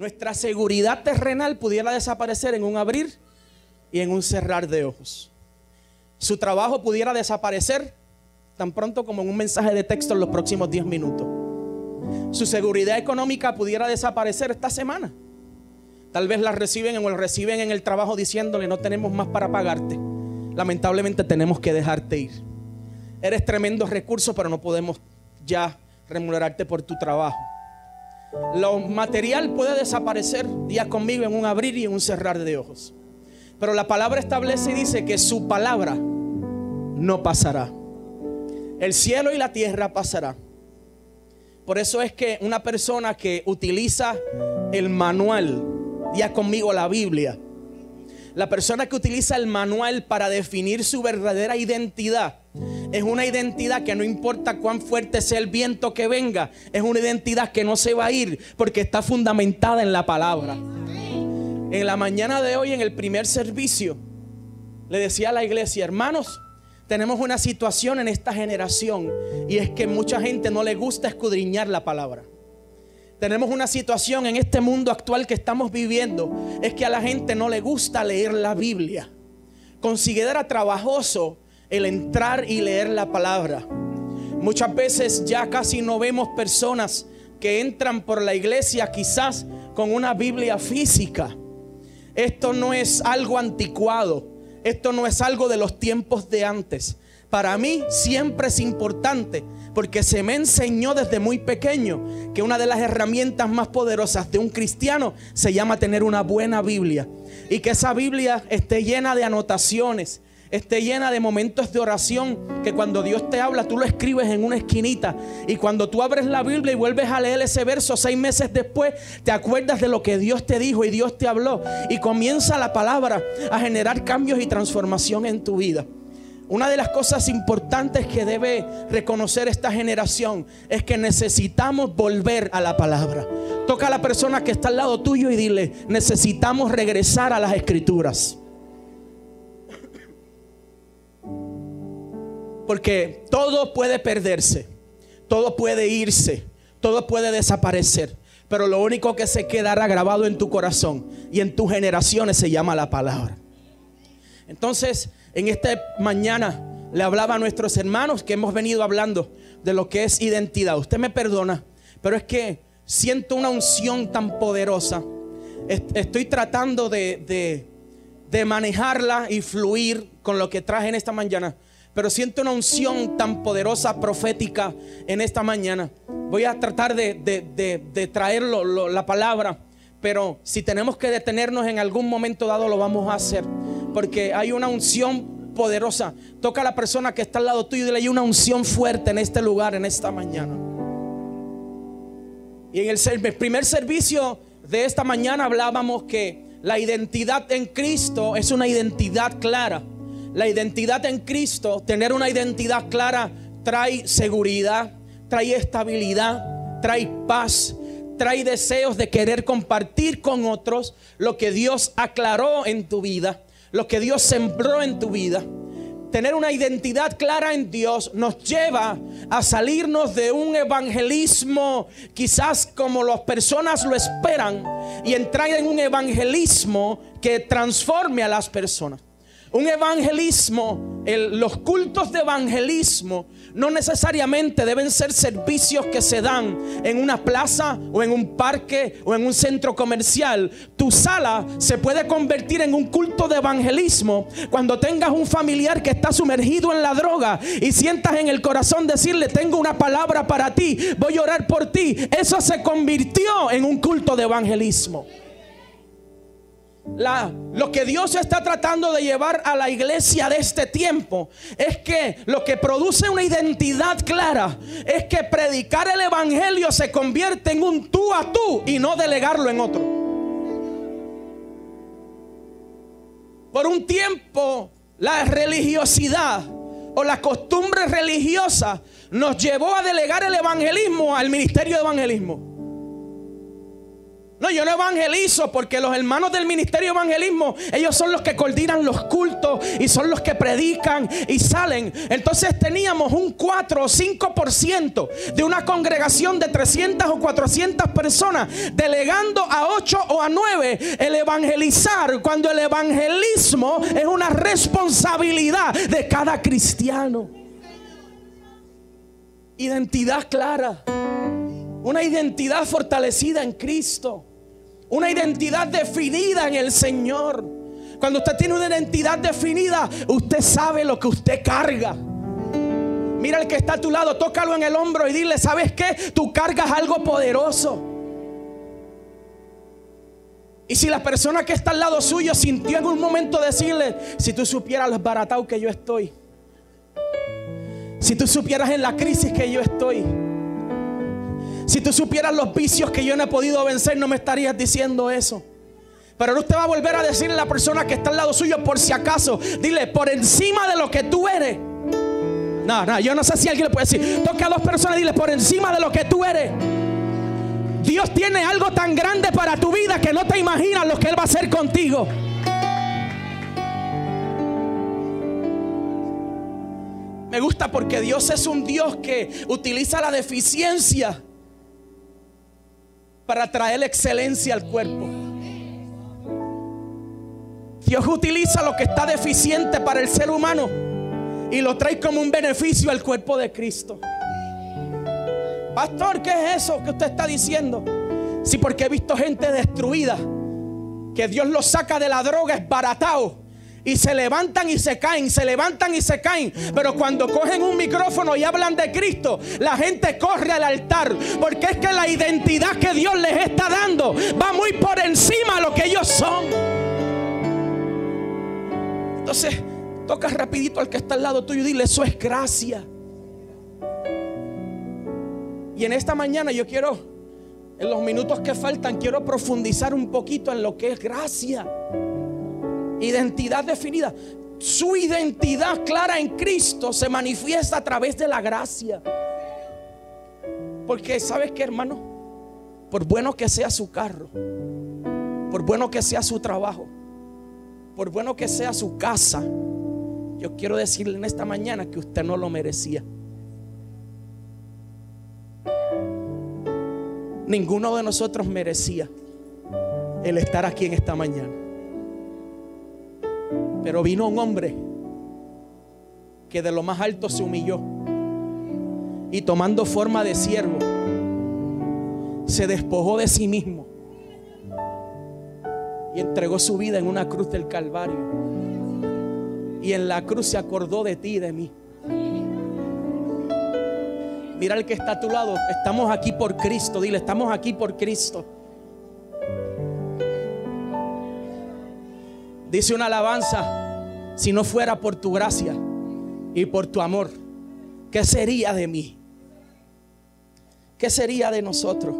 nuestra seguridad terrenal pudiera desaparecer en un abrir y en un cerrar de ojos. Su trabajo pudiera desaparecer tan pronto como en un mensaje de texto en los próximos 10 minutos. Su seguridad económica pudiera desaparecer esta semana. Tal vez la reciben o reciben en el trabajo diciéndole no tenemos más para pagarte. Lamentablemente tenemos que dejarte ir. Eres tremendo recurso, pero no podemos ya remunerarte por tu trabajo. Lo material puede desaparecer día conmigo en un abrir y en un cerrar de ojos. Pero la palabra establece y dice que su palabra no pasará. El cielo y la tierra pasará. Por eso es que una persona que utiliza el manual, día conmigo la Biblia, la persona que utiliza el manual para definir su verdadera identidad es una identidad que no importa cuán fuerte sea el viento que venga, es una identidad que no se va a ir porque está fundamentada en la palabra. En la mañana de hoy, en el primer servicio, le decía a la iglesia, hermanos, tenemos una situación en esta generación y es que mucha gente no le gusta escudriñar la palabra. Tenemos una situación en este mundo actual que estamos viviendo, es que a la gente no le gusta leer la Biblia. Considera trabajoso el entrar y leer la palabra. Muchas veces ya casi no vemos personas que entran por la iglesia quizás con una Biblia física. Esto no es algo anticuado, esto no es algo de los tiempos de antes. Para mí siempre es importante porque se me enseñó desde muy pequeño que una de las herramientas más poderosas de un cristiano se llama tener una buena Biblia. Y que esa Biblia esté llena de anotaciones, esté llena de momentos de oración que cuando Dios te habla tú lo escribes en una esquinita y cuando tú abres la Biblia y vuelves a leer ese verso seis meses después te acuerdas de lo que Dios te dijo y Dios te habló y comienza la palabra a generar cambios y transformación en tu vida. Una de las cosas importantes que debe reconocer esta generación es que necesitamos volver a la palabra. Toca a la persona que está al lado tuyo y dile, necesitamos regresar a las escrituras. Porque todo puede perderse, todo puede irse, todo puede desaparecer. Pero lo único que se quedará grabado en tu corazón y en tus generaciones se llama la palabra. Entonces, en esta mañana le hablaba a nuestros hermanos que hemos venido hablando de lo que es identidad. Usted me perdona, pero es que siento una unción tan poderosa. Estoy tratando de, de, manejarla y fluir con lo que traje en esta mañana. Pero siento una unción tan poderosa, profética en esta mañana. Voy a tratar de, traer la palabra. Pero si tenemos que detenernos en algún momento dado, lo vamos a hacer porque hay una unción poderosa. Toca a la persona que está al lado tuyo y dile, hay una unción fuerte en este lugar, en esta mañana. Y en el primer servicio de esta mañana hablábamos que la identidad en Cristo es una identidad clara. La identidad en Cristo, tener una identidad clara, trae seguridad, trae estabilidad, trae paz, trae deseos de querer compartir con otros lo que Dios aclaró en tu vida lo que Dios sembró en tu vida. Tener una identidad clara en Dios nos lleva a salirnos de un evangelismo quizás como las personas lo esperan y entrar en un evangelismo que transforme a las personas. Un evangelismo, los cultos de evangelismo no necesariamente deben ser servicios que se dan en una plaza o en un parque o en un centro comercial. Tu sala se puede convertir en un culto de evangelismo cuando tengas un familiar que está sumergido en la droga y sientas en el corazón decirle, tengo una palabra para ti, voy a orar por ti. Eso se convirtió en un culto de evangelismo lo que Dios está tratando de llevar a la iglesia de este tiempo es que lo que produce una identidad clara es que predicar el evangelio se convierte en un tú a tú y no delegarlo en otro. Por un tiempo la religiosidad o la costumbre religiosa nos llevó a delegar el evangelismo al ministerio de evangelismo. No, yo no evangelizo porque los hermanos del ministerio evangelismo, ellos son los que coordinan los cultos y son los que predican y salen. Entonces teníamos un 4 o 5% de una congregación de 300 o 400 personas delegando a 8 o a 9 el evangelizar cuando el evangelismo es una responsabilidad de cada cristiano. Identidad clara. Una identidad fortalecida en Cristo. Una identidad definida en el Señor. Cuando usted tiene una identidad definida, usted sabe lo que usted carga. Mira el que está a tu lado, tócalo en el hombro y dile, ¿sabes qué? Tú cargas algo poderoso. Y si la persona que está al lado suyo sintió en un momento decirle, si tú supieras los baratados que yo estoy, si tú supieras en la crisis que yo estoy, si tú supieras los vicios que yo no he podido vencer, no me estarías diciendo eso. Pero ahora usted va a volver a decirle a la persona que está al lado suyo, por si acaso, dile, por encima de lo que tú eres. No, no, yo no sé si alguien le puede decir. Toca a dos personas y dile, por encima de lo que tú eres. Dios tiene algo tan grande para tu vida que no te imaginas lo que Él va a hacer contigo. Me gusta porque Dios es un Dios que utiliza la deficiencia para traer excelencia al cuerpo. Dios utiliza lo que está deficiente para el ser humano y lo trae como un beneficio al cuerpo de Cristo. Pastor, ¿qué es eso que usted está diciendo? Sí, porque he visto gente destruida, que Dios los saca de la droga esbaratado y se levantan y se caen, se levantan y se caen. Pero cuando cogen un micrófono y hablan de Cristo, la gente corre al altar. Porque es que la identidad que Dios les está dando va muy por encima de lo que ellos son. Entonces, toca rapidito al que está al lado tuyo y dile, eso es gracia. Y en esta mañana yo quiero, en los minutos que faltan, quiero profundizar un poquito en lo que es gracia. Identidad definida. Su identidad clara en Cristo se manifiesta a través de la gracia. Porque sabes que hermano, por bueno que sea su carro, por bueno que sea su trabajo, por bueno que sea su casa, yo quiero decirle en esta mañana que usted no lo merecía. Ninguno de nosotros merecía el estar aquí en esta mañana. Pero vino un hombre que de lo más alto se humilló y tomando forma de siervo, se despojó de sí mismo y entregó su vida en una cruz del Calvario. Y en la cruz se acordó de ti y de mí. Mira el que está a tu lado. Estamos aquí por Cristo. Dile, estamos aquí por Cristo. Dice una alabanza, si no fuera por tu gracia y por tu amor, ¿qué sería de mí? ¿Qué sería de nosotros?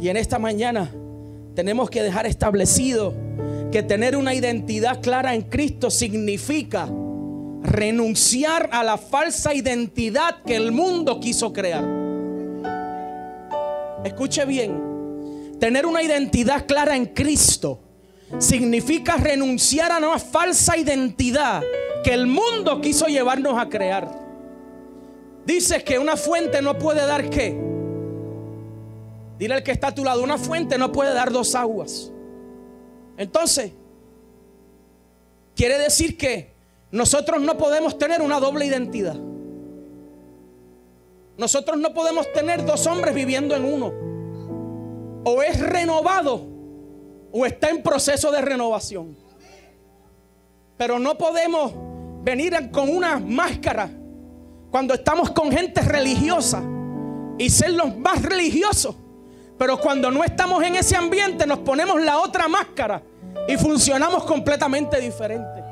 Y en esta mañana tenemos que dejar establecido que tener una identidad clara en Cristo significa renunciar a la falsa identidad que el mundo quiso crear. Escuche bien, tener una identidad clara en Cristo significa renunciar a una falsa identidad que el mundo quiso llevarnos a crear. Dices que una fuente no puede dar qué. Dile al que está a tu lado, una fuente no puede dar dos aguas. Entonces, quiere decir que nosotros no podemos tener una doble identidad. Nosotros no podemos tener dos hombres viviendo en uno. O es renovado o está en proceso de renovación. Pero no podemos venir con una máscara cuando estamos con gente religiosa y ser los más religiosos. Pero cuando no estamos en ese ambiente nos ponemos la otra máscara y funcionamos completamente diferente.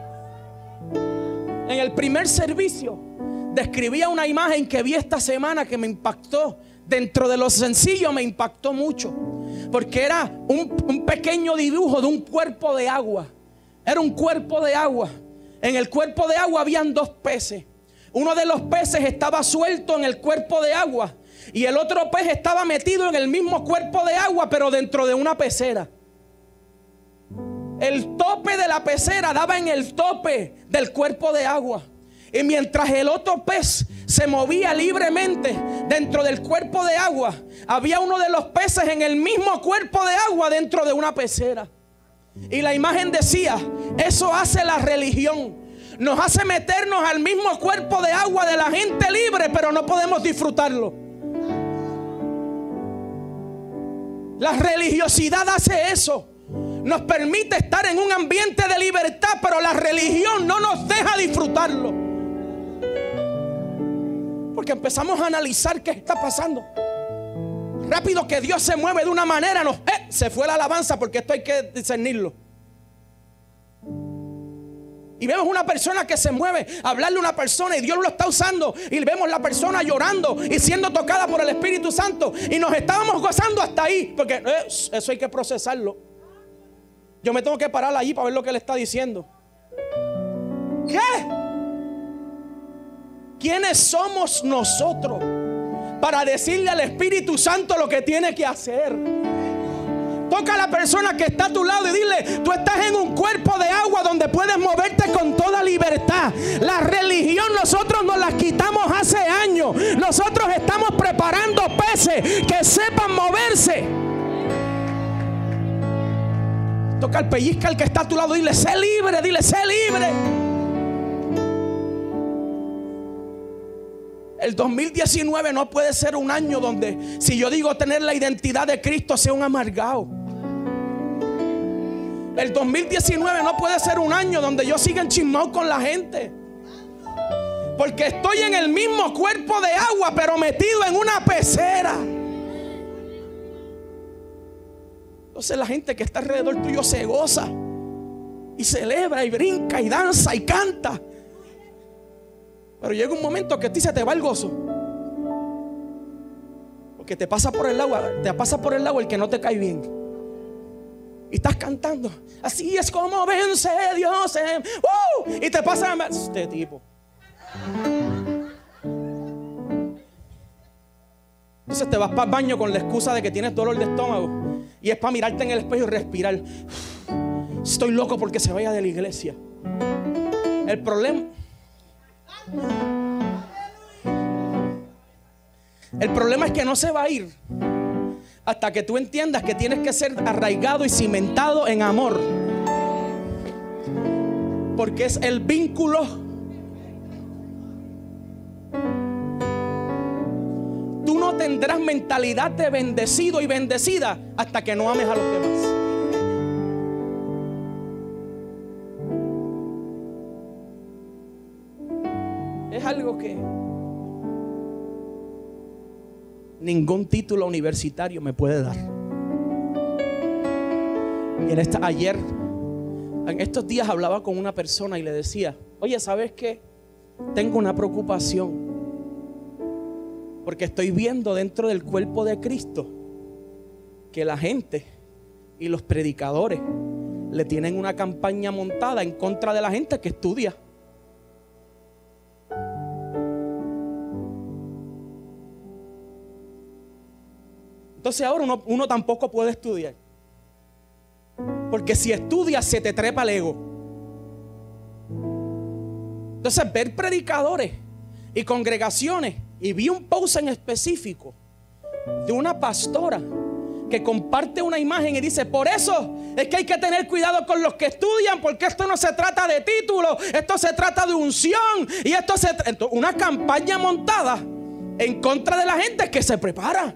En el primer servicio describía una imagen que vi esta semana que me impactó. Dentro de lo sencillo me impactó mucho. Porque era un, pequeño dibujo de un cuerpo de agua. Era un cuerpo de agua. En el cuerpo de agua habían dos peces. Uno de los peces estaba suelto en el cuerpo de agua Y el otro pez estaba metido en el mismo cuerpo de agua, pero dentro de una pecera. El tope de la pecera daba en el tope del cuerpo de agua. Y mientras el otro pez se movía libremente dentro del cuerpo de agua, había uno de los peces en el mismo cuerpo de agua dentro de una pecera. Y la imagen decía, eso hace la religión. Nos hace meternos al mismo cuerpo de agua de la gente libre, pero no podemos disfrutarlo. La religiosidad hace eso. Nos permite estar en un ambiente de libertad, pero la religión no nos deja disfrutarlo. Porque empezamos a analizar qué está pasando. Rápido que Dios se mueve de una manera, nos, eh, se fue la alabanza porque esto hay que discernirlo. Y vemos una persona que se mueve, hablarle a una persona y Dios lo está usando. Y vemos la persona llorando y siendo tocada por el Espíritu Santo. Y nos estábamos gozando hasta ahí. Porque eh, eso hay que procesarlo. Yo me tengo que parar allí para ver lo que le está diciendo. ¿Qué? ¿Quiénes somos nosotros para decirle al Espíritu Santo lo que tiene que hacer? Toca a la persona que está a tu lado y dile, tú estás en un cuerpo de agua donde puedes moverte con toda libertad. La religión nosotros nos la quitamos hace años. Nosotros estamos preparando peces que sepan moverse. Toca al pellizca al que está a tu lado y dile, sé libre, dile, sé libre. El 2019 no puede ser un año donde si yo digo tener la identidad de Cristo sea un amargado. El 2019 no puede ser un año donde yo siga enchismado con la gente. Porque estoy en el mismo cuerpo de agua, pero metido en una pecera. Entonces la gente que está alrededor tuyo se goza y celebra y brinca y danza y canta. Pero llega un momento que a ti se te va el gozo. Porque te pasa por el agua, te pasa por el agua el que no te cae bien. Y estás cantando. Así es como vence Dios. y te pasa este tipo. Entonces te vas para el baño con la excusa de que tienes dolor de estómago. Y es para mirarte en el espejo y respirar. Estoy loco porque se vaya de la iglesia. El problema. El problema es que no se va a ir hasta que tú entiendas que tienes que ser arraigado y cimentado en amor. Porque es el vínculo. Tú no tendrás mentalidad de bendecido y bendecida hasta que no ames a los demás. Que ningún título universitario me puede dar. Y en esta, ayer, en estos días hablaba con una persona y le decía, oye, ¿sabes qué? Tengo una preocupación. Porque estoy viendo dentro del cuerpo de Cristo que la gente y los predicadores le tienen una campaña montada en contra de la gente que estudia. Entonces ahora uno, tampoco puede estudiar. Porque si estudias se te trepa el ego. Entonces ver predicadores y congregaciones. Y vi un post en específico de una pastora que comparte una imagen y dice, por eso es que hay que tener cuidado con los que estudian, porque esto no se trata de título, esto se trata de unción y esto se una campaña montada en contra de la gente que se prepara.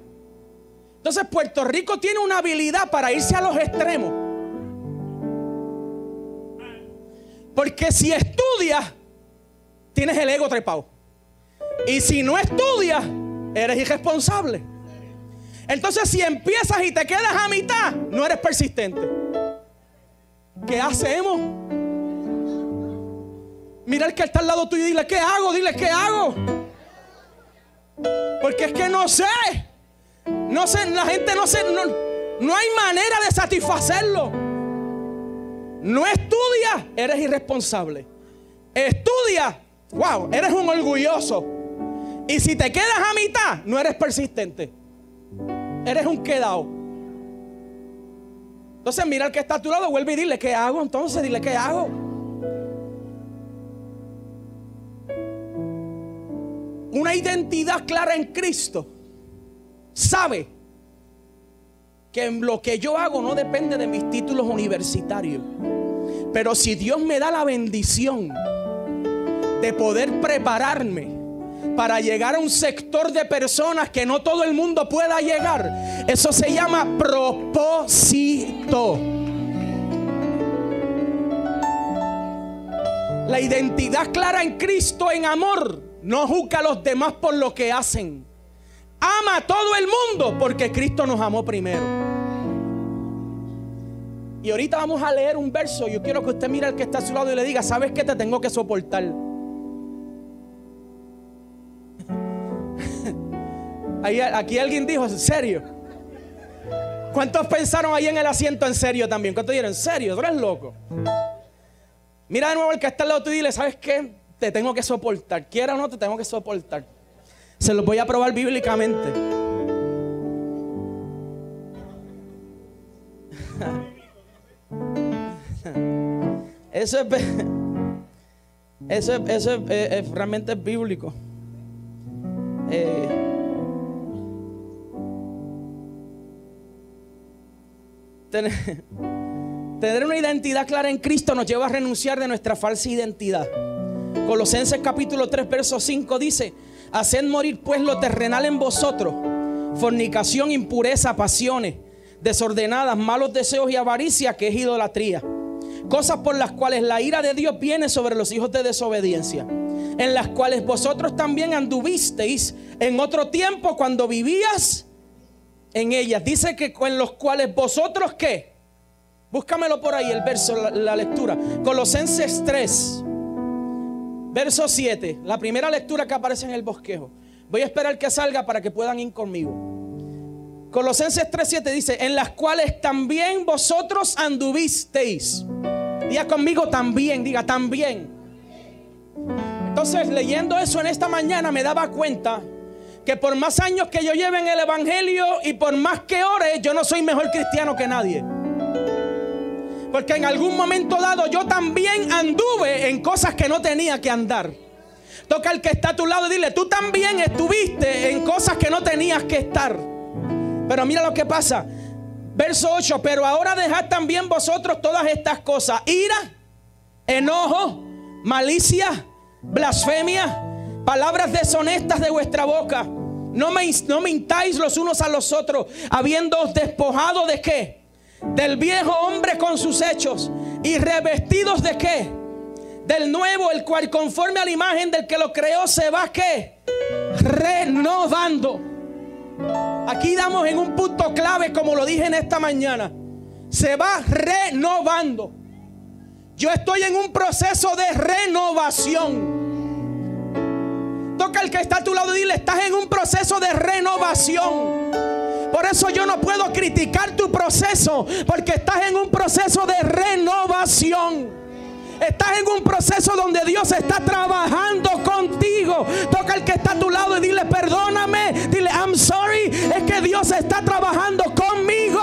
Entonces Puerto Rico tiene una habilidad para irse a los extremos. Porque si estudias, tienes el ego trepado. Y si no estudias, eres irresponsable. Entonces si empiezas y te quedas a mitad, no eres persistente. ¿Qué hacemos? Mira el que está al lado tuyo y dile, ¿qué hago? Dile, ¿qué hago? Porque es que no sé. No sé, la gente no sé, no, hay manera de satisfacerlo. No estudia, eres irresponsable. Estudia, wow, eres un orgulloso. Y si te quedas a mitad, no eres persistente. Eres un quedado. Entonces mira al que está a tu lado, vuelve y dile, ¿qué hago? Entonces dile, ¿qué hago? Una identidad clara en Cristo. Sabe que lo que yo hago no depende de mis títulos universitarios. Pero si Dios me da la bendición de poder prepararme para llegar a un sector de personas que no todo el mundo pueda llegar, eso se llama propósito. La identidad clara en Cristo en amor no juzga a los demás por lo que hacen. Ama a todo el mundo porque Cristo nos amó primero. Y ahorita vamos a leer un verso. Yo quiero que usted mire al que está a su lado y le diga, ¿sabes qué te tengo que soportar? aquí alguien dijo, ¿en serio? ¿Cuántos pensaron ahí en el asiento en serio también? ¿Cuántos dijeron, en serio? ¿Tú eres loco? Mira de nuevo al que está al lado y dile, ¿sabes qué? Te tengo que soportar. Quiera o no, te tengo que soportar. Se los voy a probar bíblicamente. Eso es, eso eso es, realmente bíblico. Eh, tener, tener una identidad clara en Cristo nos lleva a renunciar de nuestra falsa identidad. Colosenses capítulo 3, verso 5 dice, haced morir pues lo terrenal en vosotros, fornicación, impureza, pasiones, desordenadas, malos deseos y avaricia, que es idolatría Cosas por las cuales la ira de Dios viene sobre los hijos de desobediencia. En las cuales vosotros también anduvisteis en otro tiempo cuando vivías en ellas. Dice que en los cuales vosotros qué. Búscamelo por ahí el verso, la, la lectura. Colosenses 3, verso 7. La primera lectura que aparece en el bosquejo. Voy a esperar que salga para que puedan ir conmigo. Colosenses 3:7 dice, en las cuales también vosotros anduvisteis. Diga conmigo también, diga también. Entonces, leyendo eso en esta mañana me daba cuenta que por más años que yo lleve en el Evangelio y por más que ore, yo no soy mejor cristiano que nadie. Porque en algún momento dado yo también anduve en cosas que no tenía que andar. Toca al que está a tu lado y dile, tú también estuviste en cosas que no tenías que estar. Pero mira lo que pasa. Verso 8, pero ahora dejad también vosotros todas estas cosas. Ira, enojo, malicia, blasfemia, palabras deshonestas de vuestra boca. No me, no mintáis los unos a los otros, habiendo despojado de qué? Del viejo hombre con sus hechos y revestidos de qué? Del nuevo, el cual conforme a la imagen del que lo creó se va qué? Renovando Aquí damos en un punto clave, como lo dije en esta mañana. Se va renovando. Yo estoy en un proceso de renovación. Toca el que está a tu lado y dile, estás en un proceso de renovación. Por eso yo no puedo criticar tu proceso, porque estás en un proceso de renovación. Estás en un proceso donde Dios está trabajando contigo. Toca el que está a tu lado y dile, perdóname. Dile, I'm sorry. Es que Dios está trabajando conmigo.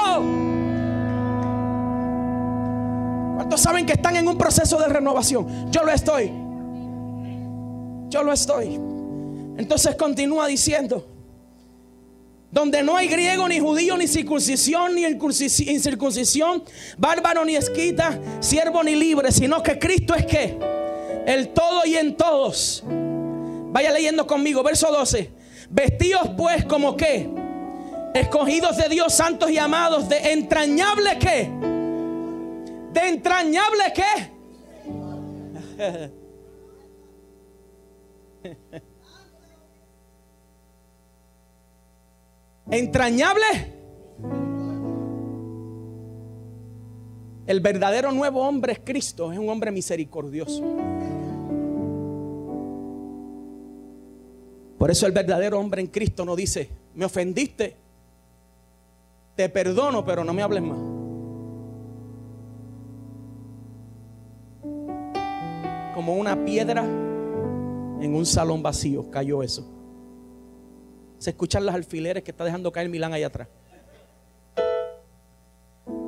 ¿Cuántos saben que están en un proceso de renovación? Yo lo estoy. Yo lo estoy. Entonces continúa diciendo donde no hay griego, ni judío, ni circuncisión, ni incircuncisión, bárbaro, ni esquita, siervo, ni libre, sino que Cristo es que el todo y en todos. Vaya leyendo conmigo, verso 12. Vestidos pues como que, escogidos de Dios, santos y amados, de entrañable que, de entrañable que. entrañable. El verdadero nuevo hombre es Cristo, es un hombre misericordioso. Por eso el verdadero hombre en Cristo no dice, me ofendiste, te perdono, pero no me hables más. Como una piedra en un salón vacío cayó eso. Se escuchan las alfileres que está dejando caer Milán allá atrás.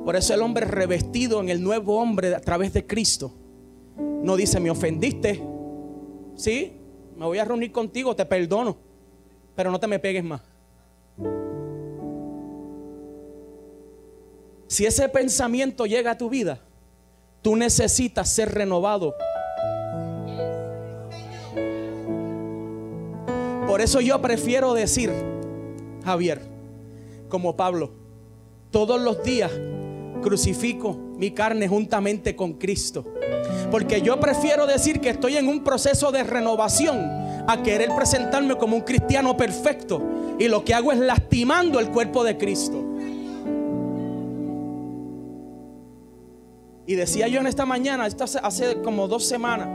Por eso el hombre revestido en el nuevo hombre a través de Cristo no dice, me ofendiste. Sí, me voy a reunir contigo, te perdono, pero no te me pegues más. Si ese pensamiento llega a tu vida, tú necesitas ser renovado. Por eso yo prefiero decir, Javier, como Pablo, todos los días crucifico mi carne juntamente con Cristo. Porque yo prefiero decir que estoy en un proceso de renovación a querer presentarme como un cristiano perfecto. Y lo que hago es lastimando el cuerpo de Cristo. Y decía yo en esta mañana, hace, como dos semanas,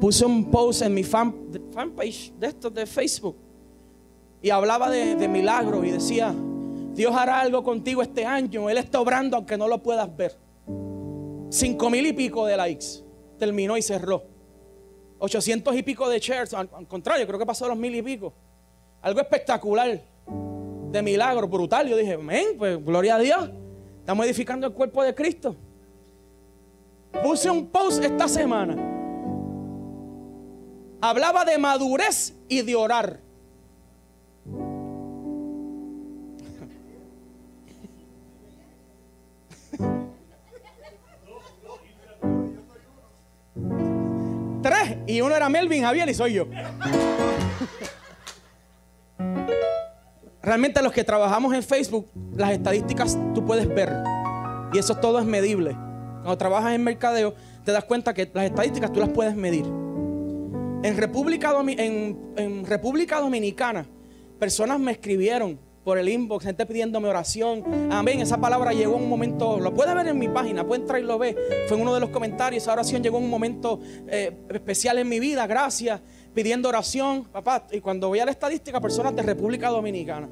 puse un post en mi fan, fanpage de esto de Facebook. Y hablaba de, de milagros y decía, Dios hará algo contigo este año. Él está obrando aunque no lo puedas ver. Cinco mil y pico de likes. Terminó y cerró. Ochocientos y pico de shares. Al, contrario, creo que pasó los mil y pico. Algo espectacular. De milagro, brutal. Yo dije, amén, pues gloria a Dios. Estamos edificando el cuerpo de Cristo. Puse un post esta semana. Hablaba de madurez y de orar. Tres. Y uno era Melvin, Javier y soy yo. Realmente los que trabajamos en Facebook, las estadísticas tú puedes ver. Y eso todo es medible. Cuando trabajas en mercadeo, te das cuenta que las estadísticas tú las puedes medir. En República, Dominicana, personas me escribieron por el inbox, gente pidiéndome oración. Amén. Esa palabra llegó en un momento, lo puede ver en mi página, puede entrar y lo ve. Fue en uno de los comentarios. Esa oración llegó en un momento eh, especial en mi vida. Gracias. Pidiendo oración, papá. Y cuando voy a la estadística, personas de República Dominicana.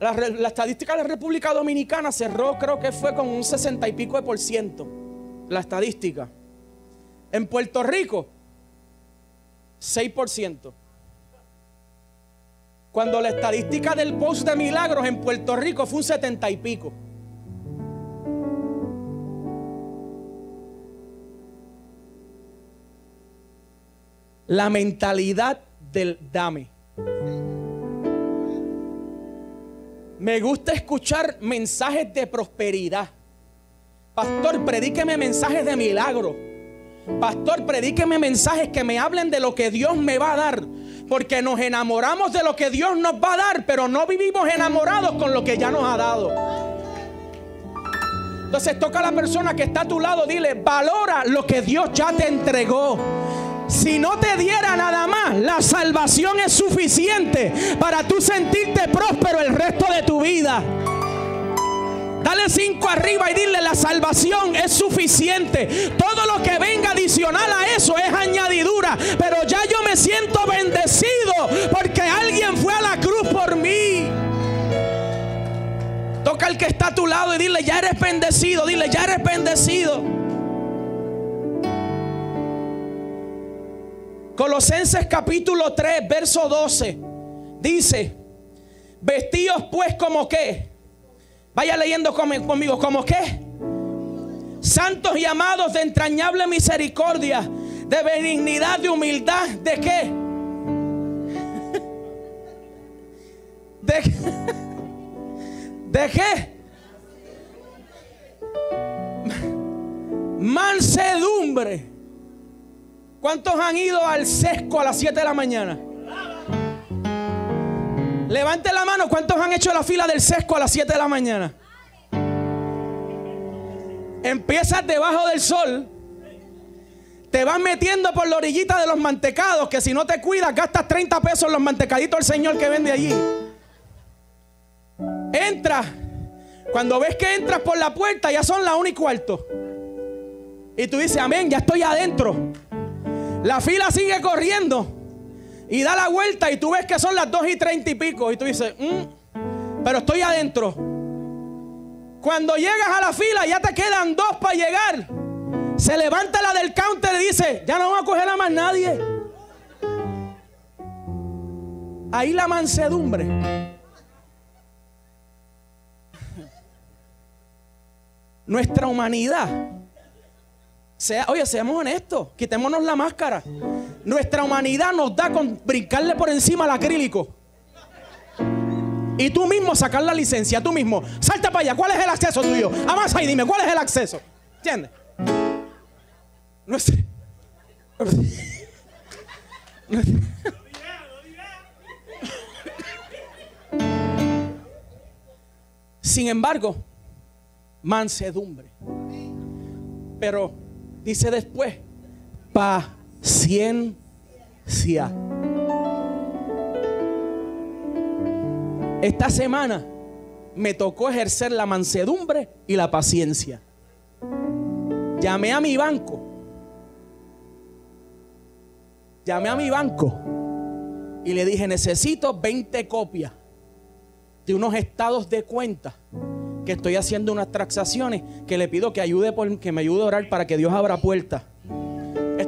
La, estadística de República Dominicana cerró, creo que fue con un sesenta y pico de por ciento. La estadística. En Puerto Rico, 6%. Cuando la estadística del post de milagros en Puerto Rico fue un setenta y pico. La mentalidad del dame. Me gusta escuchar mensajes de prosperidad. Pastor, predíqueme mensajes de milagro. Pastor, predíqueme mensajes que me hablen de lo que Dios me va a dar. Porque nos enamoramos de lo que Dios nos va a dar, pero no vivimos enamorados con lo que ya nos ha dado. Entonces toca a la persona que está a tu lado, dile, valora lo que Dios ya te entregó. Si no te diera nada más, la salvación es suficiente para tú sentirte próspero el resto de tu vida. Dale cinco arriba y dile la salvación es suficiente. Todo lo que venga adicional a eso es añadidura. Pero ya yo me siento bendecido porque alguien fue a la cruz por mí. Toca al que está a tu lado y dile, ya eres bendecido. Dile, ya eres bendecido. Colosenses capítulo 3, verso 12. Dice, vestidos pues como que Vaya leyendo conmigo, ¿como qué? Santos y de entrañable misericordia, de benignidad, de humildad, ¿de qué? ¿De, ¿De qué? Mansedumbre. ¿Cuántos han ido al sesco a las 7 de la mañana? Levante la mano, ¿cuántos han hecho la fila del sesco a las 7 de la mañana? Empiezas debajo del sol. Te vas metiendo por la orillita de los mantecados, que si no te cuidas gastas 30 pesos los mantecaditos del Señor que vende allí. Entra. Cuando ves que entras por la puerta, ya son las 1 y cuarto. Y tú dices, amén, ya estoy adentro. La fila sigue corriendo y da la vuelta y tú ves que son las 2 y 30 y pico. Y tú dices, mm, pero estoy adentro. Cuando llegas a la fila, ya te quedan dos para llegar. Se levanta la del counter y dice, ya no vamos a coger a más nadie. Ahí la mansedumbre. Nuestra humanidad. Sea, oye, seamos honestos, quitémonos la máscara. Nuestra humanidad nos da con brincarle por encima al acrílico. Y tú mismo sacar la licencia, tú mismo. Salta para allá, ¿cuál es el acceso tuyo? Avanza y dime, ¿cuál es el acceso? ¿Entiendes? Nuestra... Sin embargo, mansedumbre. Pero dice después, paciencia. Esta semana me tocó ejercer la mansedumbre y la paciencia. Llamé a mi banco. Llamé a mi banco y le dije, necesito 20 copias de unos estados de cuenta que estoy haciendo unas transacciones que le pido que ayude por, que me ayude a orar para que Dios abra puertas.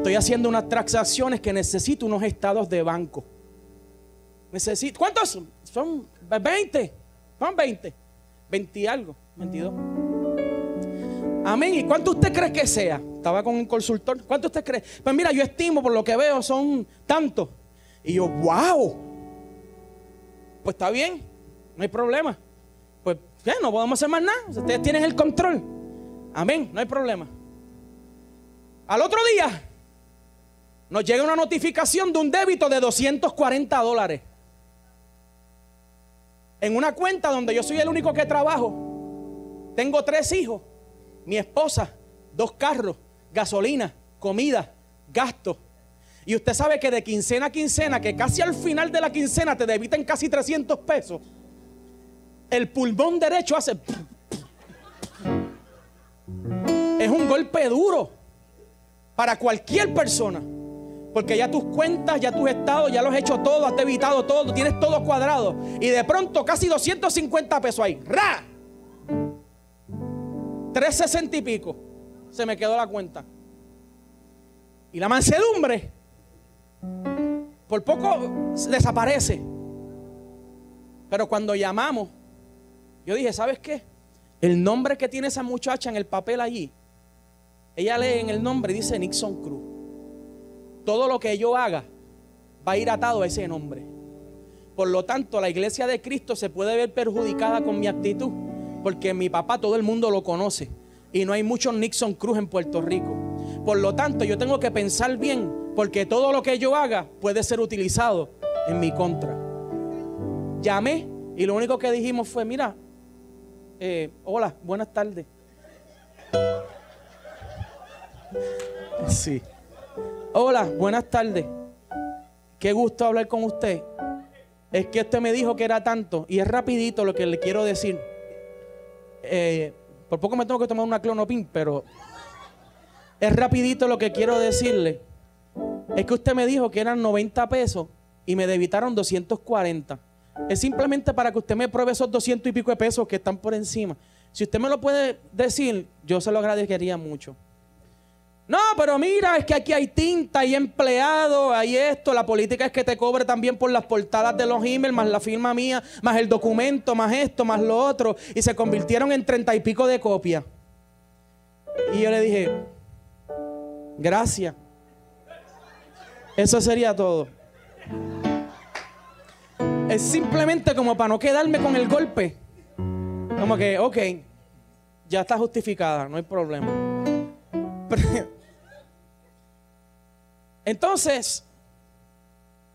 Estoy haciendo unas transacciones que necesito unos estados de banco. Necesito, ¿cuántos son? Son 20. Son 20. 20 y algo, 22. Amén. ¿Y cuánto usted cree que sea? Estaba con un consultor. ¿Cuánto usted cree? Pues mira, yo estimo por lo que veo son tantos. Y yo, wow. Pues está bien, no hay problema. Pues ya no podemos hacer más nada. Ustedes tienen el control. Amén, no hay problema. Al otro día nos llega una notificación de un débito de 240 dólares. En una cuenta donde yo soy el único que trabajo. Tengo tres hijos, mi esposa, dos carros, gasolina, comida, gastos. Y usted sabe que de quincena a quincena, que casi al final de la quincena te debitan casi 300 pesos, el pulmón derecho hace... Es un golpe duro para cualquier persona. Porque ya tus cuentas, ya tus estados, ya los has hecho todo, has evitado todo, tienes todo cuadrado. Y de pronto casi 250 pesos ahí. ¡Ra! 360 y pico. Se me quedó la cuenta. Y la mansedumbre por poco desaparece. Pero cuando llamamos, yo dije, ¿sabes qué? El nombre que tiene esa muchacha en el papel allí, ella lee en el nombre y dice Nixon Cruz. Todo lo que yo haga va a ir atado a ese nombre. Por lo tanto, la iglesia de Cristo se puede ver perjudicada con mi actitud, porque mi papá todo el mundo lo conoce y no hay muchos Nixon Cruz en Puerto Rico. Por lo tanto, yo tengo que pensar bien, porque todo lo que yo haga puede ser utilizado en mi contra. Llamé y lo único que dijimos fue, mira, eh, hola, buenas tardes. Sí. Hola, buenas tardes. Qué gusto hablar con usted. Es que usted me dijo que era tanto y es rapidito lo que le quiero decir. Eh, por poco me tengo que tomar una clonopin, pero es rapidito lo que quiero decirle. Es que usted me dijo que eran 90 pesos y me debitaron 240. Es simplemente para que usted me pruebe esos 200 y pico de pesos que están por encima. Si usted me lo puede decir, yo se lo agradecería mucho. No, pero mira, es que aquí hay tinta, hay empleado, hay esto. La política es que te cobre también por las portadas de los emails, más la firma mía, más el documento, más esto, más lo otro. Y se convirtieron en treinta y pico de copias. Y yo le dije, gracias. Eso sería todo. Es simplemente como para no quedarme con el golpe. Como que, ok, ya está justificada, no hay problema. Entonces,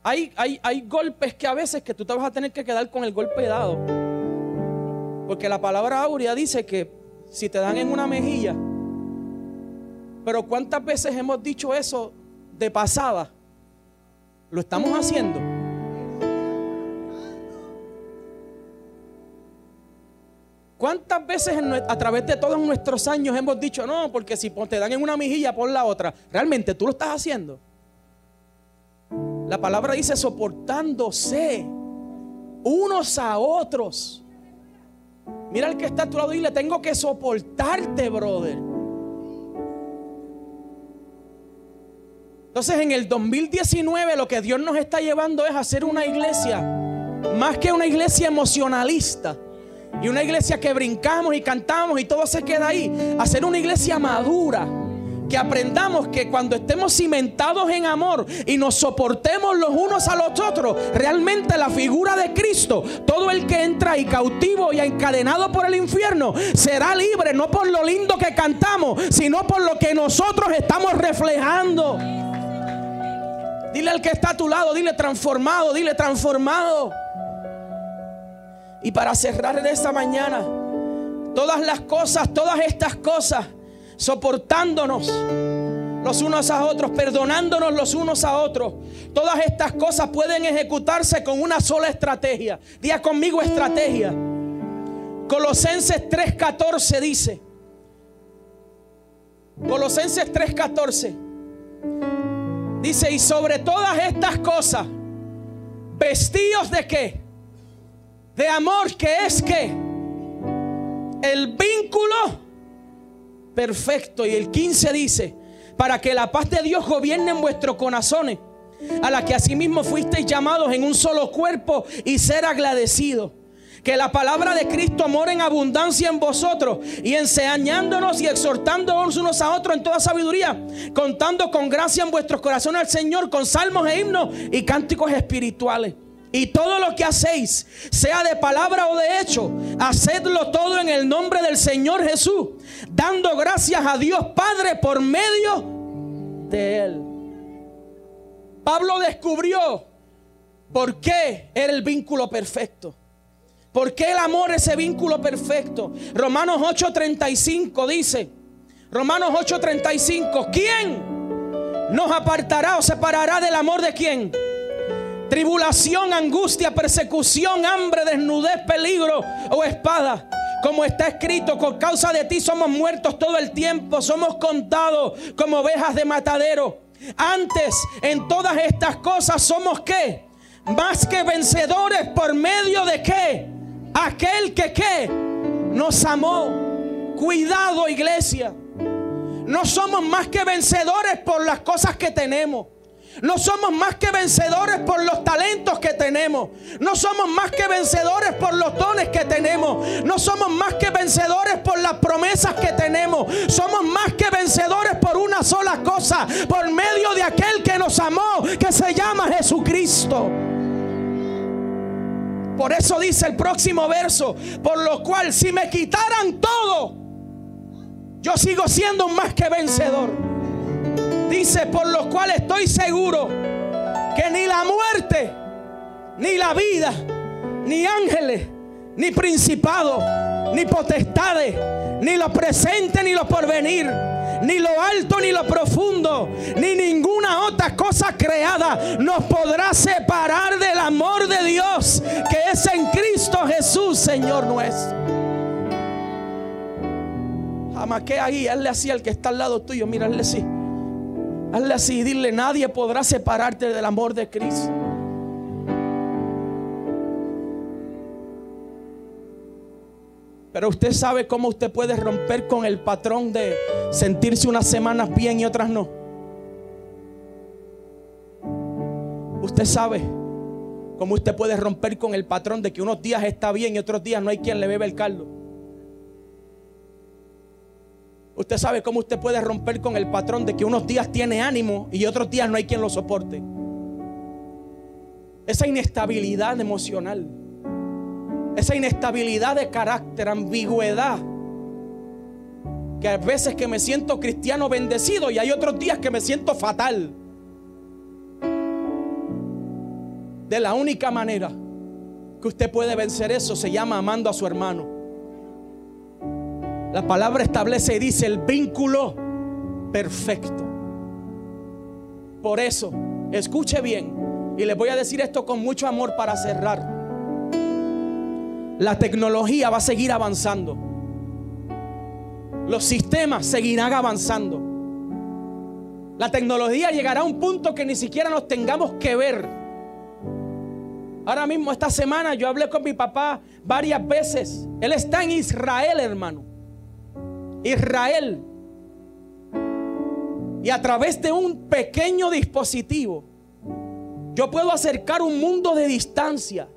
hay, hay, hay, golpes que a veces que tú te vas a tener que quedar con el golpe dado. Porque la palabra aurea dice que si te dan en una mejilla, pero ¿cuántas veces hemos dicho eso de pasada? Lo estamos haciendo. ¿Cuántas veces a través de todos nuestros años hemos dicho, no, porque si te dan en una mejilla, pon la otra? ¿Realmente tú lo estás haciendo? La palabra dice soportándose unos a otros. Mira al que está a tu lado y le tengo que soportarte, brother. Entonces en el 2019 lo que Dios nos está llevando es hacer una iglesia más que una iglesia emocionalista y una iglesia que brincamos y cantamos y todo se queda ahí, hacer una iglesia madura. Que aprendamos que cuando estemos cimentados en amor y nos soportemos los unos a los otros, realmente la figura de Cristo, todo el que entra y cautivo y encadenado por el infierno, será libre, no por lo lindo que cantamos, sino por lo que nosotros estamos reflejando. Dile al que está a tu lado, dile transformado, dile transformado. Y para cerrar en esta mañana, todas las cosas, todas estas cosas, soportándonos los unos a otros, perdonándonos los unos a otros. Todas estas cosas pueden ejecutarse con una sola estrategia. Día conmigo estrategia. Colosenses 3:14 dice. Colosenses 3:14. Dice, y sobre todas estas cosas, vestidos de qué? De amor, que es que el vínculo perfecto. Y el 15 dice, para que la paz de Dios gobierne en vuestros corazones, a la que asimismo fuisteis llamados en un solo cuerpo y ser agradecidos. Que la palabra de Cristo more en abundancia en vosotros y enseñándonos y exhortándonos unos a otros en toda sabiduría, contando con gracia en vuestros corazones al Señor con salmos e himnos y cánticos espirituales. Y todo lo que hacéis, sea de palabra o de hecho, hacedlo todo en el nombre del Señor Jesús, dando gracias a Dios Padre por medio de Él. Pablo descubrió por qué era el vínculo perfecto. ¿Por qué el amor es ese vínculo perfecto? Romanos 8:35 dice, Romanos 8:35, ¿quién nos apartará o separará del amor de quién? Tribulación, angustia, persecución, hambre, desnudez, peligro o espada. Como está escrito, con causa de ti somos muertos todo el tiempo, somos contados como ovejas de matadero. Antes, en todas estas cosas somos qué? Más que vencedores por medio de qué? Aquel que qué? Nos amó. Cuidado iglesia. No somos más que vencedores por las cosas que tenemos. No somos más que vencedores por los talentos que tenemos. No somos más que vencedores por los dones que tenemos. No somos más que vencedores por las promesas que tenemos. Somos más que vencedores por una sola cosa. Por medio de aquel que nos amó, que se llama Jesucristo. Por eso dice el próximo verso, por lo cual si me quitaran todo, yo sigo siendo más que vencedor. Dice, por lo cual estoy seguro que ni la muerte, ni la vida, ni ángeles, ni principados, ni potestades, ni lo presente, ni lo porvenir, ni lo alto, ni lo profundo, ni ninguna otra cosa creada nos podrá separar del amor de Dios que es en Cristo Jesús, Señor nuestro. que ahí, hazle así al que está al lado tuyo, mírale así. Hazle así y dile, nadie podrá separarte del amor de Cristo. Pero usted sabe cómo usted puede romper con el patrón de sentirse unas semanas bien y otras no. Usted sabe cómo usted puede romper con el patrón de que unos días está bien y otros días no hay quien le bebe el caldo. Usted sabe cómo usted puede romper con el patrón de que unos días tiene ánimo y otros días no hay quien lo soporte. Esa inestabilidad emocional, esa inestabilidad de carácter, ambigüedad. Que hay veces que me siento cristiano bendecido y hay otros días que me siento fatal. De la única manera que usted puede vencer eso se llama amando a su hermano. La palabra establece y dice el vínculo perfecto. Por eso, escuche bien, y les voy a decir esto con mucho amor para cerrar. La tecnología va a seguir avanzando. Los sistemas seguirán avanzando. La tecnología llegará a un punto que ni siquiera nos tengamos que ver. Ahora mismo, esta semana, yo hablé con mi papá varias veces. Él está en Israel, hermano. Israel. Y a través de un pequeño dispositivo, yo puedo acercar un mundo de distancia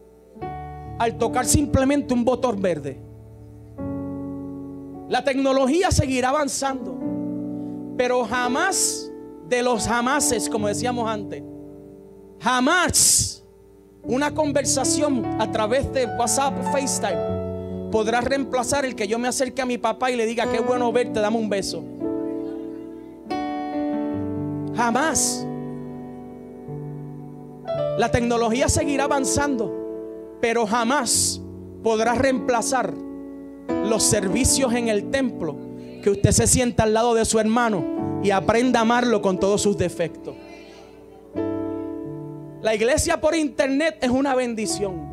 al tocar simplemente un botón verde. La tecnología seguirá avanzando, pero jamás de los jamases, como decíamos antes, jamás una conversación a través de WhatsApp FaceTime podrá reemplazar el que yo me acerque a mi papá y le diga, qué bueno verte, dame un beso. Jamás. La tecnología seguirá avanzando, pero jamás podrá reemplazar los servicios en el templo, que usted se sienta al lado de su hermano y aprenda a amarlo con todos sus defectos. La iglesia por internet es una bendición.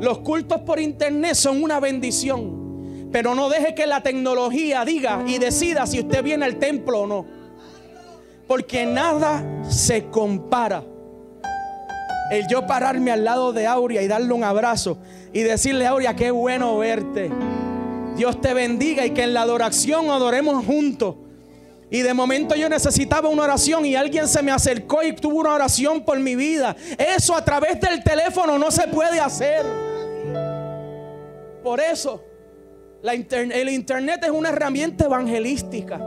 Los cultos por internet son una bendición. Pero no deje que la tecnología diga y decida si usted viene al templo o no. Porque nada se compara. El yo pararme al lado de Aurea y darle un abrazo y decirle, Aurea, qué bueno verte. Dios te bendiga y que en la adoración adoremos juntos. Y de momento yo necesitaba una oración y alguien se me acercó y tuvo una oración por mi vida. Eso a través del teléfono no se puede hacer. Por eso, el internet es una herramienta evangelística.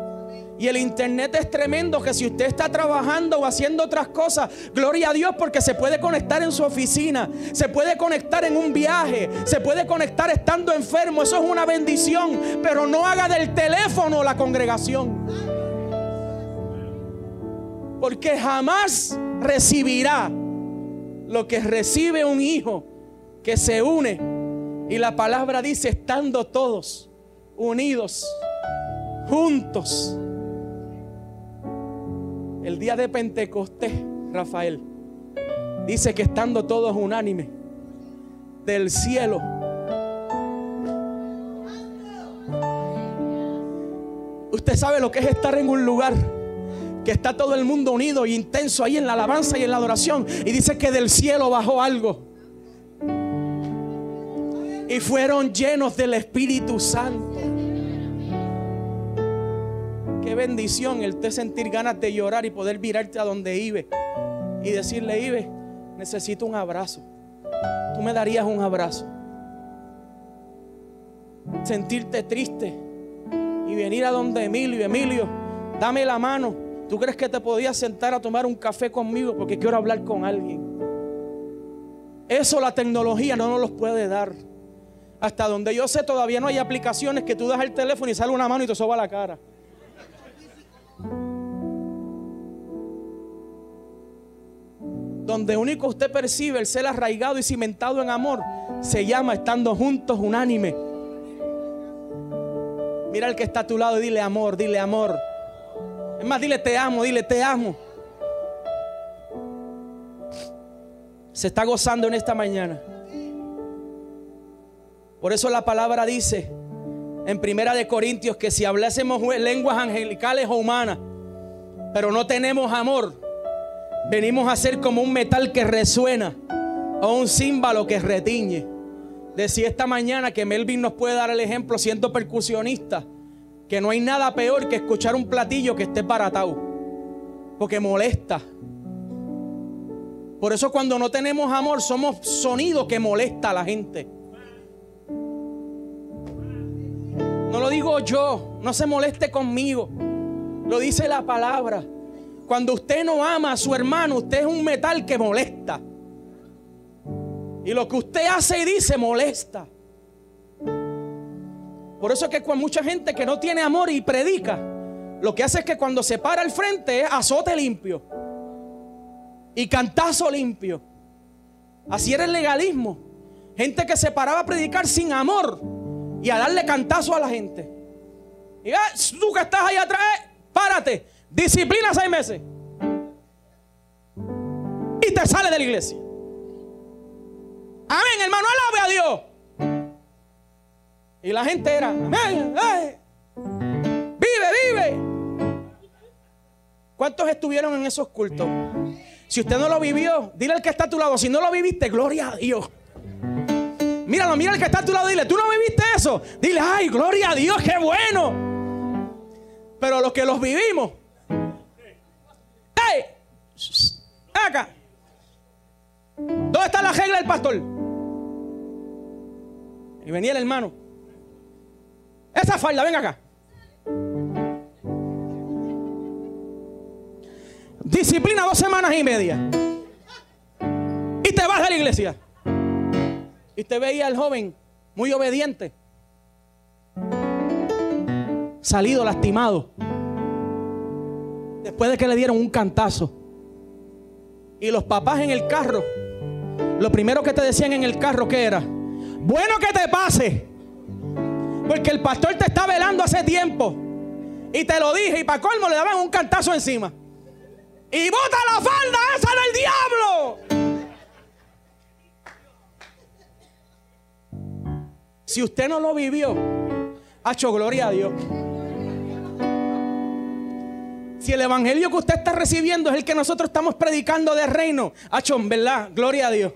Y el internet es tremendo que si usted está trabajando o haciendo otras cosas, gloria a Dios porque se puede conectar en su oficina, se puede conectar en un viaje, se puede conectar estando enfermo, eso es una bendición, pero no haga del teléfono la congregación. Porque jamás recibirá lo que recibe un hijo que se une. Y la palabra dice, estando todos unidos, juntos el día de Pentecostés, Rafael, dice que estando todos unánimes del cielo, usted sabe lo que es estar en un lugar que está todo el mundo unido e intenso ahí en la alabanza y en la adoración. Y dice que del cielo bajó algo. Y fueron llenos del Espíritu Santo bendición el te sentir ganas de llorar y poder virarte a donde Ibe y decirle, Ibe, necesito un abrazo. Tú me darías un abrazo. Sentirte triste y venir a donde Emilio, Emilio, dame la mano. ¿Tú crees que te podías sentar a tomar un café conmigo porque quiero hablar con alguien? Eso la tecnología no nos los puede dar. Hasta donde yo sé todavía no hay aplicaciones que tú das el teléfono y sale una mano y te soba la cara. donde único usted percibe el ser arraigado y cimentado en amor, se llama estando juntos unánime. Mira al que está a tu lado y dile amor, dile amor. Es más, dile te amo, dile te amo. Se está gozando en esta mañana. Por eso la palabra dice en Primera de Corintios que si hablásemos lenguas angelicales o humanas, pero no tenemos amor, Venimos a ser como un metal que resuena o un címbalo que retiñe. Decía esta mañana que Melvin nos puede dar el ejemplo siendo percusionista, que no hay nada peor que escuchar un platillo que esté paratado, porque molesta. Por eso cuando no tenemos amor somos sonido que molesta a la gente. No lo digo yo, no se moleste conmigo. Lo dice la palabra. Cuando usted no ama a su hermano, usted es un metal que molesta. Y lo que usted hace y dice molesta. Por eso es que con mucha gente que no tiene amor y predica, lo que hace es que cuando se para al frente es azote limpio y cantazo limpio. Así era el legalismo. Gente que se paraba a predicar sin amor y a darle cantazo a la gente. Y tú que estás ahí atrás, párate. Disciplina seis meses. Y te sale de la iglesia. Amén, hermano, alabe a Dios. Y la gente era, amén, vive, vive. ¿Cuántos estuvieron en esos cultos? Si usted no lo vivió, dile al que está a tu lado. Si no lo viviste, gloria a Dios. Míralo, mira al que está a tu lado. Dile, tú no viviste eso. Dile, ay, gloria a Dios, qué bueno. Pero los que los vivimos, Acá. ¿Dónde está la regla del pastor? Y venía el hermano. Esa falda, ven acá. Disciplina dos semanas y media. Y te vas de la iglesia. Y te veía el joven muy obediente. Salido lastimado. Después de que le dieron un cantazo. Y los papás en el carro. Lo primero que te decían en el carro que era. Bueno que te pase. Porque el pastor te está velando hace tiempo. Y te lo dije. Y para colmo le daban un cantazo encima. Y bota la falda esa del diablo. Si usted no lo vivió, ha hecho gloria a Dios. Si el evangelio que usted está recibiendo es el que nosotros estamos predicando de reino, hecho, ¿verdad? Gloria a Dios.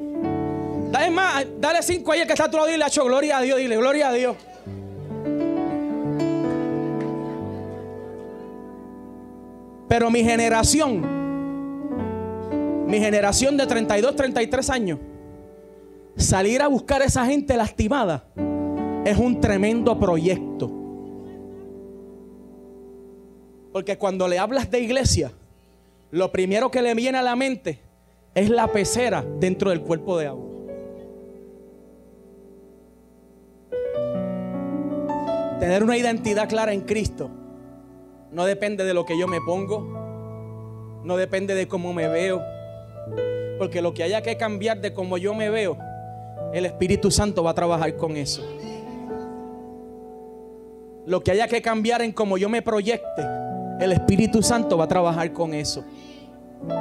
Dale más, dale cinco ahí el que está a tu lado y dile, hecho, gloria a Dios, dile, gloria a Dios. Pero mi generación, mi generación de 32, 33 años, salir a buscar a esa gente lastimada es un tremendo proyecto. Porque cuando le hablas de iglesia, lo primero que le viene a la mente es la pecera dentro del cuerpo de agua. Tener una identidad clara en Cristo no depende de lo que yo me pongo, no depende de cómo me veo, porque lo que haya que cambiar de cómo yo me veo, el Espíritu Santo va a trabajar con eso. Lo que haya que cambiar en cómo yo me proyecte, el Espíritu Santo va a trabajar con eso.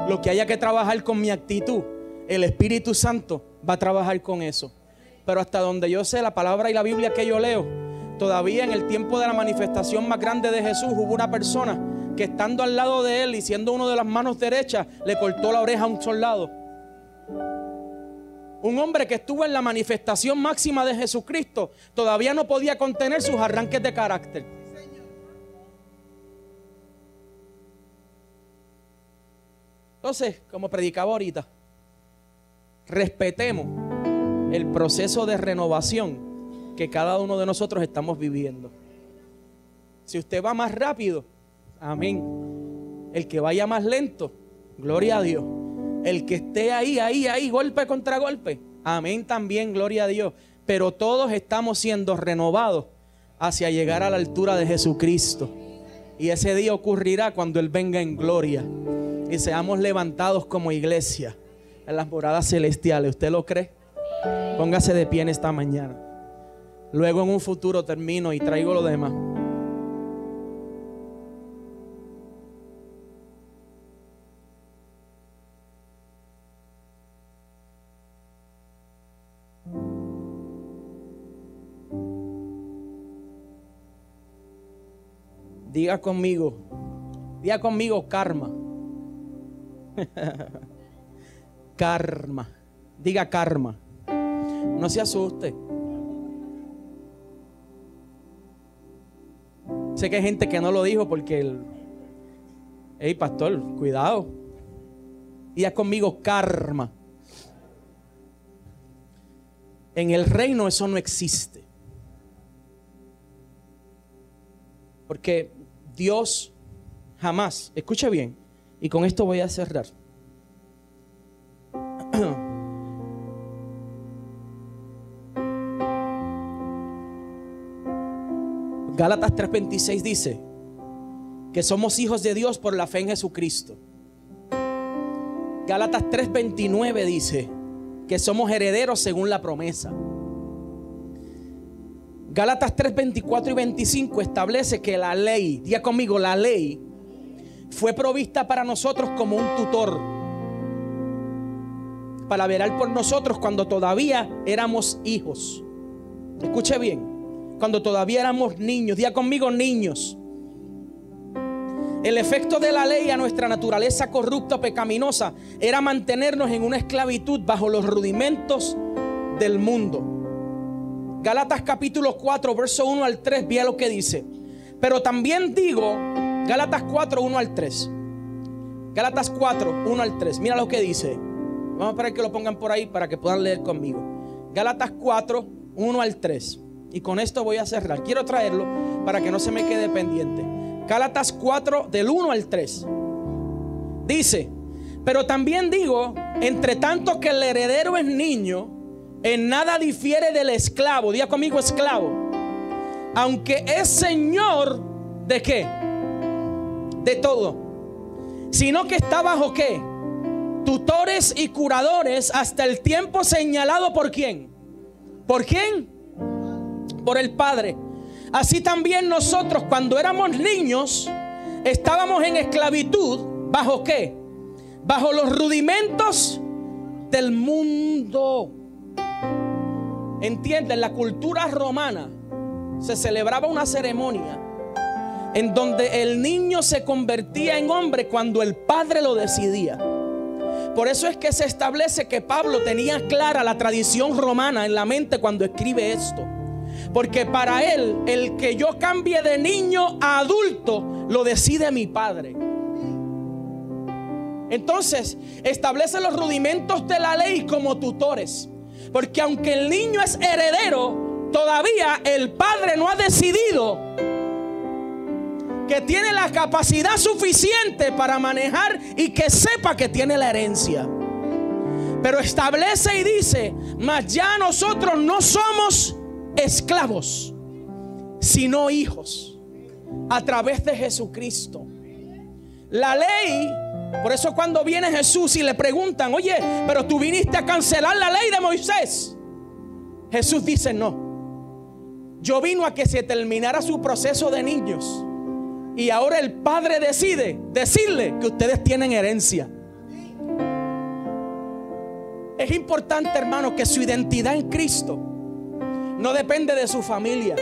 Lo que haya que trabajar con mi actitud, el Espíritu Santo va a trabajar con eso. Pero hasta donde yo sé la palabra y la Biblia que yo leo, todavía en el tiempo de la manifestación más grande de Jesús hubo una persona que estando al lado de él y siendo uno de las manos derechas, le cortó la oreja a un soldado. Un hombre que estuvo en la manifestación máxima de Jesucristo todavía no podía contener sus arranques de carácter. Entonces, como predicaba ahorita, respetemos el proceso de renovación que cada uno de nosotros estamos viviendo. Si usted va más rápido, amén. El que vaya más lento, gloria a Dios. El que esté ahí, ahí, ahí, golpe contra golpe. Amén también, gloria a Dios. Pero todos estamos siendo renovados hacia llegar a la altura de Jesucristo. Y ese día ocurrirá cuando Él venga en gloria. Y seamos levantados como iglesia en las moradas celestiales. ¿Usted lo cree? Póngase de pie en esta mañana. Luego en un futuro termino y traigo lo demás. Diga conmigo, diga conmigo karma. karma. Diga karma. No se asuste. Sé que hay gente que no lo dijo porque el. Hey, pastor, cuidado. Diga conmigo karma. En el reino eso no existe. Porque Dios jamás, escuche bien, y con esto voy a cerrar. Gálatas 3:26 dice que somos hijos de Dios por la fe en Jesucristo. Gálatas 3:29 dice que somos herederos según la promesa. Gálatas 3, 24 y 25 establece que la ley, diga conmigo, la ley fue provista para nosotros como un tutor para velar por nosotros cuando todavía éramos hijos. Escuche bien, cuando todavía éramos niños, diga conmigo niños. El efecto de la ley a nuestra naturaleza corrupta, pecaminosa, era mantenernos en una esclavitud bajo los rudimentos del mundo. Gálatas capítulo 4, verso 1 al 3, vea lo que dice. Pero también digo, Gálatas 4, 1 al 3. Gálatas 4, 1 al 3. Mira lo que dice. Vamos a esperar que lo pongan por ahí para que puedan leer conmigo. Gálatas 4, 1 al 3. Y con esto voy a cerrar. Quiero traerlo para que no se me quede pendiente. Gálatas 4 del 1 al 3. Dice, pero también digo, entre tanto que el heredero es niño, en nada difiere del esclavo. Diga conmigo esclavo. Aunque es señor de qué? De todo. Sino que está bajo qué? Tutores y curadores hasta el tiempo señalado por quién. ¿Por quién? Por el Padre. Así también nosotros cuando éramos niños estábamos en esclavitud. ¿Bajo qué? Bajo los rudimentos del mundo. Entienden, la cultura romana se celebraba una ceremonia en donde el niño se convertía en hombre cuando el padre lo decidía. Por eso es que se establece que Pablo tenía clara la tradición romana en la mente cuando escribe esto. Porque para él, el que yo cambie de niño a adulto, lo decide mi padre. Entonces, establece los rudimentos de la ley como tutores. Porque aunque el niño es heredero, todavía el padre no ha decidido que tiene la capacidad suficiente para manejar y que sepa que tiene la herencia. Pero establece y dice, mas ya nosotros no somos esclavos, sino hijos, a través de Jesucristo. La ley, por eso cuando viene Jesús y le preguntan, oye, pero tú viniste a cancelar la ley de Moisés. Jesús dice, no. Yo vino a que se terminara su proceso de niños. Y ahora el Padre decide decirle que ustedes tienen herencia. Es importante, hermano, que su identidad en Cristo no depende de su familia.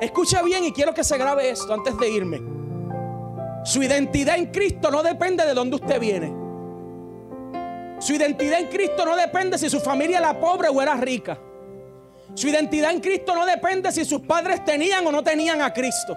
Escucha bien y quiero que se grabe esto antes de irme. Su identidad en Cristo no depende de dónde usted viene. Su identidad en Cristo no depende si su familia era pobre o era rica. Su identidad en Cristo no depende si sus padres tenían o no tenían a Cristo.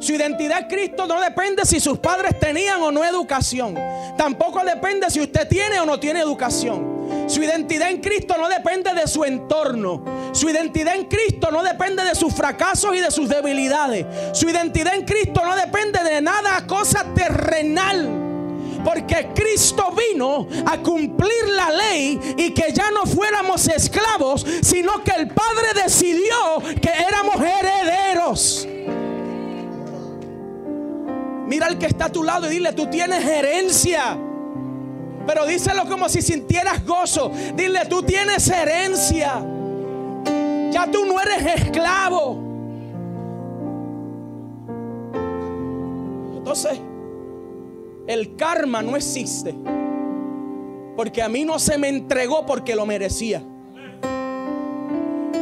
Su identidad en Cristo no depende si sus padres tenían o no educación. Tampoco depende si usted tiene o no tiene educación. Su identidad en Cristo no depende de su entorno. Su identidad en Cristo no depende de sus fracasos y de sus debilidades. Su identidad en Cristo no depende de nada, cosa terrenal. Porque Cristo vino a cumplir la ley y que ya no fuéramos esclavos, sino que el Padre decidió que éramos herederos. Mira al que está a tu lado y dile, tú tienes herencia. Pero díselo como si sintieras gozo. Dile, tú tienes herencia. Ya tú no eres esclavo. Entonces, el karma no existe. Porque a mí no se me entregó porque lo merecía.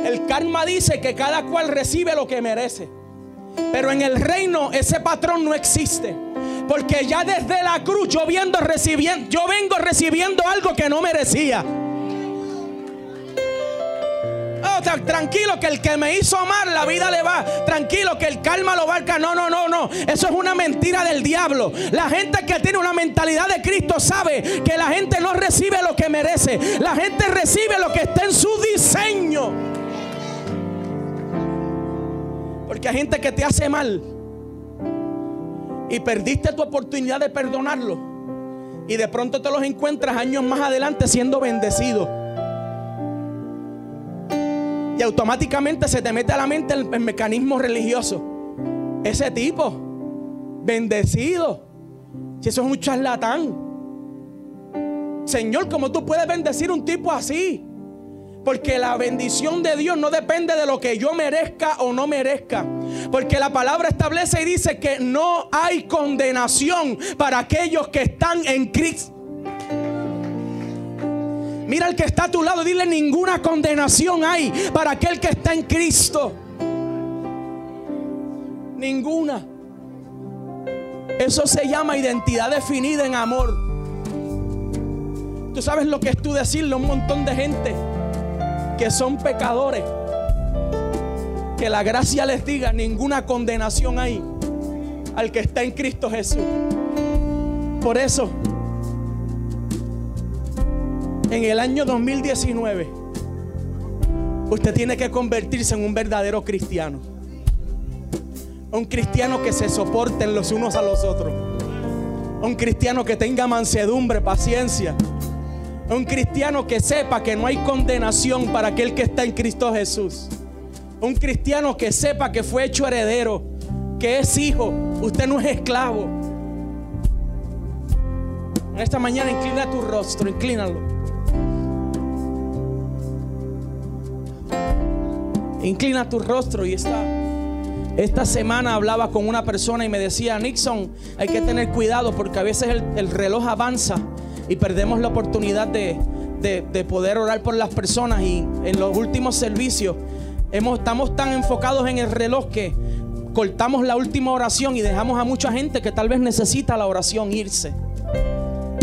El karma dice que cada cual recibe lo que merece. Pero en el reino ese patrón no existe. Porque ya desde la cruz yo, viendo, recibiendo, yo vengo recibiendo algo que no merecía. Oh, tranquilo que el que me hizo amar la vida le va. Tranquilo que el karma lo barca. No, no, no, no. Eso es una mentira del diablo. La gente que tiene una mentalidad de Cristo sabe que la gente no recibe lo que merece. La gente recibe lo que está en su diseño. Porque hay gente que te hace mal. Y perdiste tu oportunidad de perdonarlo. Y de pronto te los encuentras años más adelante siendo bendecido. Y automáticamente se te mete a la mente el, el mecanismo religioso. Ese tipo, bendecido. Si eso es un charlatán. Señor, ¿cómo tú puedes bendecir un tipo así? Porque la bendición de Dios no depende de lo que yo merezca o no merezca. Porque la palabra establece y dice que no hay condenación para aquellos que están en Cristo. Mira al que está a tu lado, dile ninguna condenación hay para aquel que está en Cristo. Ninguna. Eso se llama identidad definida en amor. Tú sabes lo que es tú decirle a un montón de gente que son pecadores. Que la gracia les diga, ninguna condenación hay al que está en Cristo Jesús. Por eso, en el año 2019, Usted tiene que convertirse en un verdadero cristiano. Un cristiano que se soporten los unos a los otros. Un cristiano que tenga mansedumbre, paciencia. Un cristiano que sepa que no hay condenación para aquel que está en Cristo Jesús. Un cristiano que sepa que fue hecho heredero, que es hijo. Usted no es esclavo. Esta mañana inclina tu rostro, inclínalo. Inclina tu rostro y esta, esta semana hablaba con una persona y me decía, Nixon, hay que tener cuidado porque a veces el, reloj avanza y perdemos la oportunidad de, poder orar por las personas y en los últimos servicios estamos tan enfocados en el reloj que cortamos la última oración y dejamos a mucha gente que tal vez necesita la oración irse.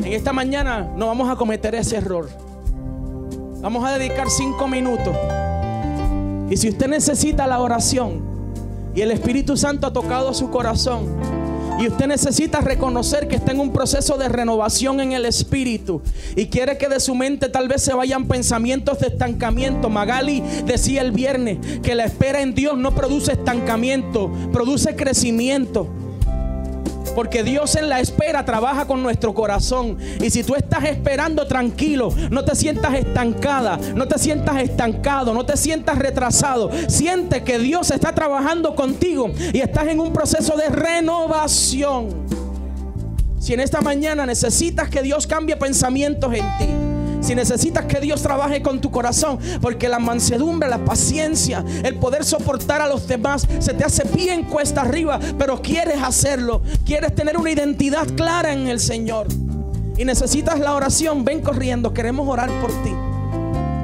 En esta mañana no vamos a cometer ese error. Vamos a dedicar cinco minutos y si usted necesita la oración y el Espíritu Santo ha tocado su corazón y usted necesita reconocer que está en un proceso de renovación en el Espíritu y quiere que de su mente tal vez se vayan pensamientos de estancamiento. Magali decía el viernes que la espera en Dios no produce estancamiento, produce crecimiento. Porque Dios en la espera trabaja con nuestro corazón. Y si tú estás esperando tranquilo, no te sientas estancada, no te sientas estancado, no te sientas retrasado. Siente que Dios está trabajando contigo y estás en un proceso de renovación. Si en esta mañana necesitas que Dios cambie pensamientos en ti si necesitas que Dios trabaje con tu corazón, porque la mansedumbre, la paciencia, el poder soportar a los demás se te hace bien cuesta arriba, pero quieres hacerlo, quieres tener una identidad clara en el Señor y necesitas la oración, ven corriendo, queremos orar por ti.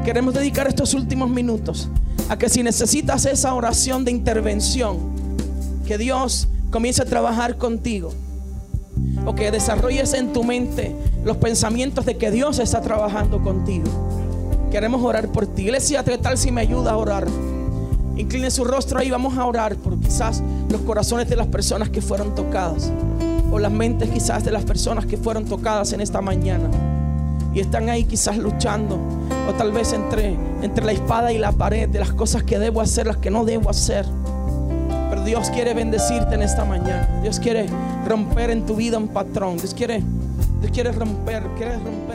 Queremos dedicar estos últimos minutos a que si necesitas esa oración de intervención, que Dios comience a trabajar contigo o que desarrolles en tu mente los pensamientos de que Dios está trabajando contigo. Queremos orar por ti. Iglesia, ¿qué tal si me ayuda a orar? Incline su rostro ahí, vamos a orar por quizás los corazones de las personas que fueron tocadas. O las mentes quizás de las personas que fueron tocadas en esta mañana. Y están ahí quizás luchando. O tal vez entre, entre la espada y la pared de las cosas que debo hacer, las que no debo hacer. Pero Dios quiere bendecirte en esta mañana. Dios quiere romper en tu vida un patrón. Dios quiere, Dios quiere romper, quiere romper